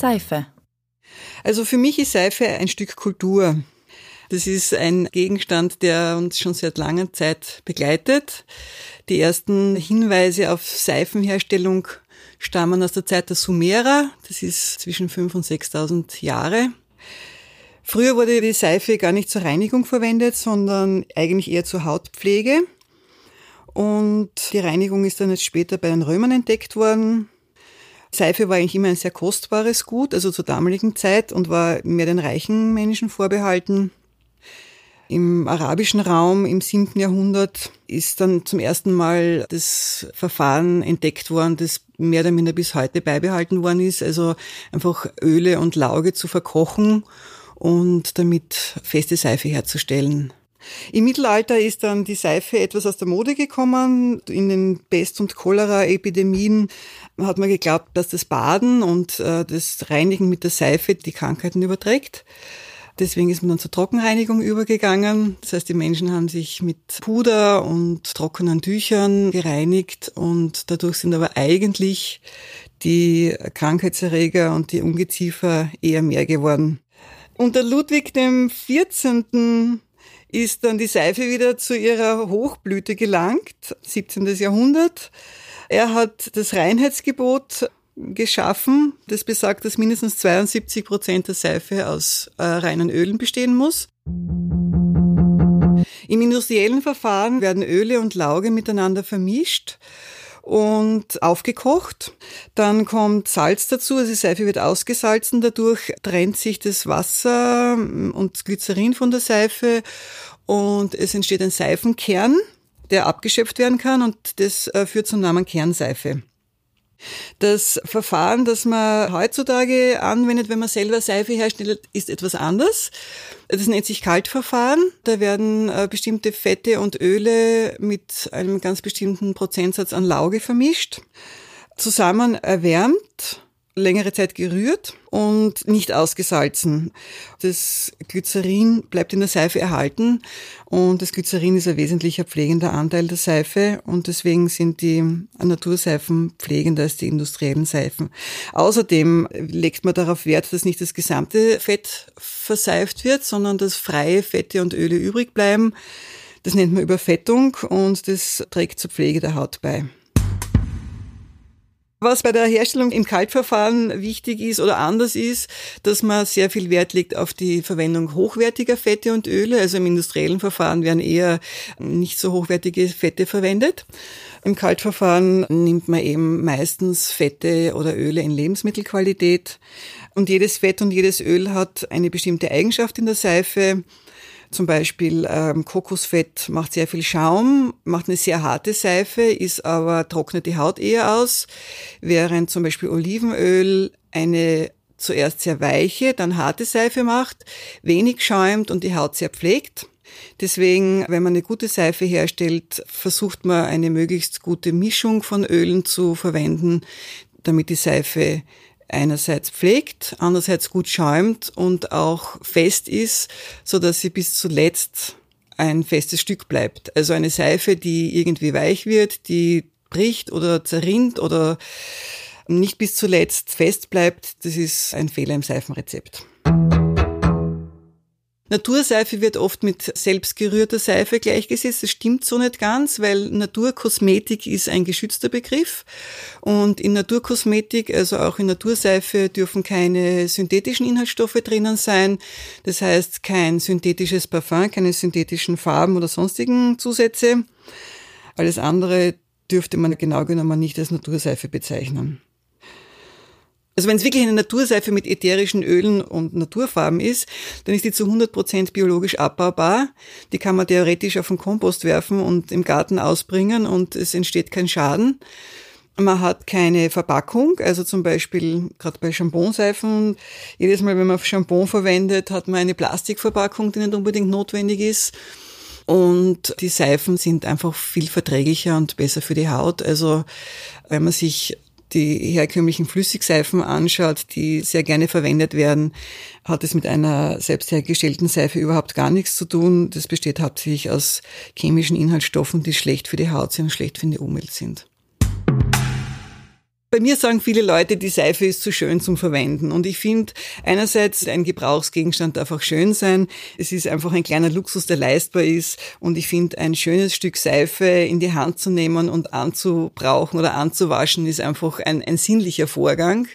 Seife. Also für mich ist Seife ein Stück Kultur. Das ist ein Gegenstand, der uns schon seit langer Zeit begleitet. Die ersten Hinweise auf Seifenherstellung stammen aus der Zeit der Sumerer. Das ist zwischen 5.000 und 6.000 Jahre. Früher wurde die Seife gar nicht zur Reinigung verwendet, sondern eigentlich eher zur Hautpflege. Und die Reinigung ist dann jetzt später bei den Römern entdeckt worden. Seife war eigentlich immer ein sehr kostbares Gut, also zur damaligen Zeit und war mehr den reichen Menschen vorbehalten. Im arabischen Raum im 7. Jahrhundert ist dann zum ersten Mal das Verfahren entdeckt worden, das mehr oder minder bis heute beibehalten worden ist. Also einfach Öle und Lauge zu verkochen und damit feste Seife herzustellen. Im Mittelalter ist dann die Seife etwas aus der Mode gekommen. In den Pest- und Cholera-Epidemien hat man geglaubt, dass das Baden und äh, das Reinigen mit der Seife die Krankheiten überträgt. Deswegen ist man dann zur Trockenreinigung übergegangen. Das heißt, die Menschen haben sich mit Puder und trockenen Tüchern gereinigt und dadurch sind aber eigentlich die Krankheitserreger und die Ungeziefer eher mehr geworden. Unter Ludwig dem 14. ist dann die Seife wieder zu ihrer Hochblüte gelangt, 17. Jahrhundert. Er hat das Reinheitsgebot geschaffen. Das besagt, dass mindestens 72 Prozent der Seife aus äh, reinen Ölen bestehen muss. Im industriellen Verfahren werden Öle und Lauge miteinander vermischt und aufgekocht. Dann kommt Salz dazu, also die Seife wird ausgesalzen. Dadurch trennt sich das Wasser und Glycerin von der Seife und es entsteht ein Seifenkern, der abgeschöpft werden kann und das äh, führt zum Namen Kernseife. Das Verfahren, das man heutzutage anwendet, wenn man selber Seife herstellt, ist etwas anders. Das nennt sich Kaltverfahren. Da werden äh, bestimmte Fette und Öle mit einem ganz bestimmten Prozentsatz an Lauge vermischt, zusammen erwärmt längere Zeit gerührt und nicht ausgesalzen. Das Glycerin bleibt in der Seife erhalten und das Glycerin ist ein wesentlicher pflegender Anteil der Seife und deswegen sind die Naturseifen pflegender als die industriellen Seifen. Außerdem legt man darauf Wert, dass nicht das gesamte Fett verseift wird, sondern dass freie Fette und Öle übrig bleiben. Das nennt man Überfettung und das trägt zur Pflege der Haut bei. Was bei der Herstellung im Kaltverfahren wichtig ist oder anders ist, dass man sehr viel Wert legt auf die Verwendung hochwertiger Fette und Öle. Also im industriellen Verfahren werden eher nicht so hochwertige Fette verwendet. Im Kaltverfahren nimmt man eben meistens Fette oder Öle in Lebensmittelqualität. Und jedes Fett und jedes Öl hat eine bestimmte Eigenschaft in der Seife. Zum Beispiel ähm, Kokosfett macht sehr viel Schaum, macht eine sehr harte Seife, ist aber trocknet die Haut eher aus, während zum Beispiel Olivenöl eine zuerst sehr weiche, dann harte Seife macht, wenig schäumt und die Haut sehr pflegt. Deswegen, wenn man eine gute Seife herstellt, versucht man eine möglichst gute Mischung von Ölen zu verwenden, damit die Seife einerseits pflegt, andererseits gut schäumt und auch fest ist, so dass sie bis zuletzt ein festes Stück bleibt. Also eine Seife, die irgendwie weich wird, die bricht oder zerrinnt oder nicht bis zuletzt fest bleibt, das ist ein Fehler im Seifenrezept. Naturseife wird oft mit selbstgerührter Seife gleichgesetzt. Das stimmt so nicht ganz, weil Naturkosmetik ist ein geschützter Begriff. Und in Naturkosmetik, also auch in Naturseife, dürfen keine synthetischen Inhaltsstoffe drinnen sein. Das heißt, kein synthetisches Parfum, keine synthetischen Farben oder sonstigen Zusätze. Alles andere dürfte man genau genommen nicht als Naturseife bezeichnen. Also wenn es wirklich eine Naturseife mit ätherischen Ölen und Naturfarben ist, dann ist die zu 100 Prozent biologisch abbaubar. Die kann man theoretisch auf den Kompost werfen und im Garten ausbringen und es entsteht kein Schaden. Man hat keine Verpackung, also zum Beispiel gerade bei Shampooseifen. Jedes Mal, wenn man Shampoo verwendet, hat man eine Plastikverpackung, die nicht unbedingt notwendig ist. Und die Seifen sind einfach viel verträglicher und besser für die Haut. Also wenn man sich die herkömmlichen Flüssigseifen anschaut, die sehr gerne verwendet werden, hat es mit einer selbst hergestellten Seife überhaupt gar nichts zu tun. Das besteht hauptsächlich aus chemischen Inhaltsstoffen, die schlecht für die Haut sind und schlecht für die Umwelt sind. Bei mir sagen viele Leute, die Seife ist zu schön zum Verwenden. Und ich finde, einerseits ein Gebrauchsgegenstand darf auch schön sein. Es ist einfach ein kleiner Luxus, der leistbar ist. Und ich finde, ein schönes Stück Seife in die Hand zu nehmen und anzubrauchen oder anzuwaschen, ist einfach ein, ein sinnlicher Vorgang.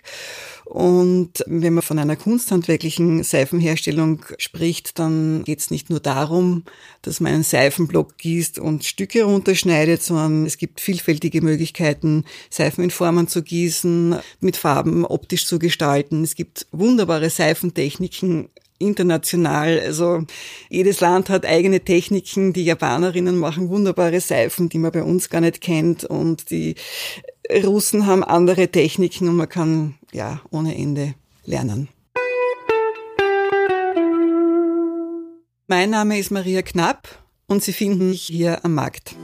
Und wenn man von einer kunsthandwerklichen Seifenherstellung spricht, dann geht es nicht nur darum, dass man einen Seifenblock gießt und Stücke runterschneidet, sondern es gibt vielfältige Möglichkeiten, Seifen in Formen zu gießen, mit Farben optisch zu gestalten. Es gibt wunderbare Seifentechniken, international. Also jedes Land hat eigene Techniken. Die Japanerinnen machen wunderbare Seifen, die man bei uns gar nicht kennt. Und die Russen haben andere Techniken und man kann ja ohne Ende lernen. Mein Name ist Maria Knapp und Sie finden mich hier am Markt.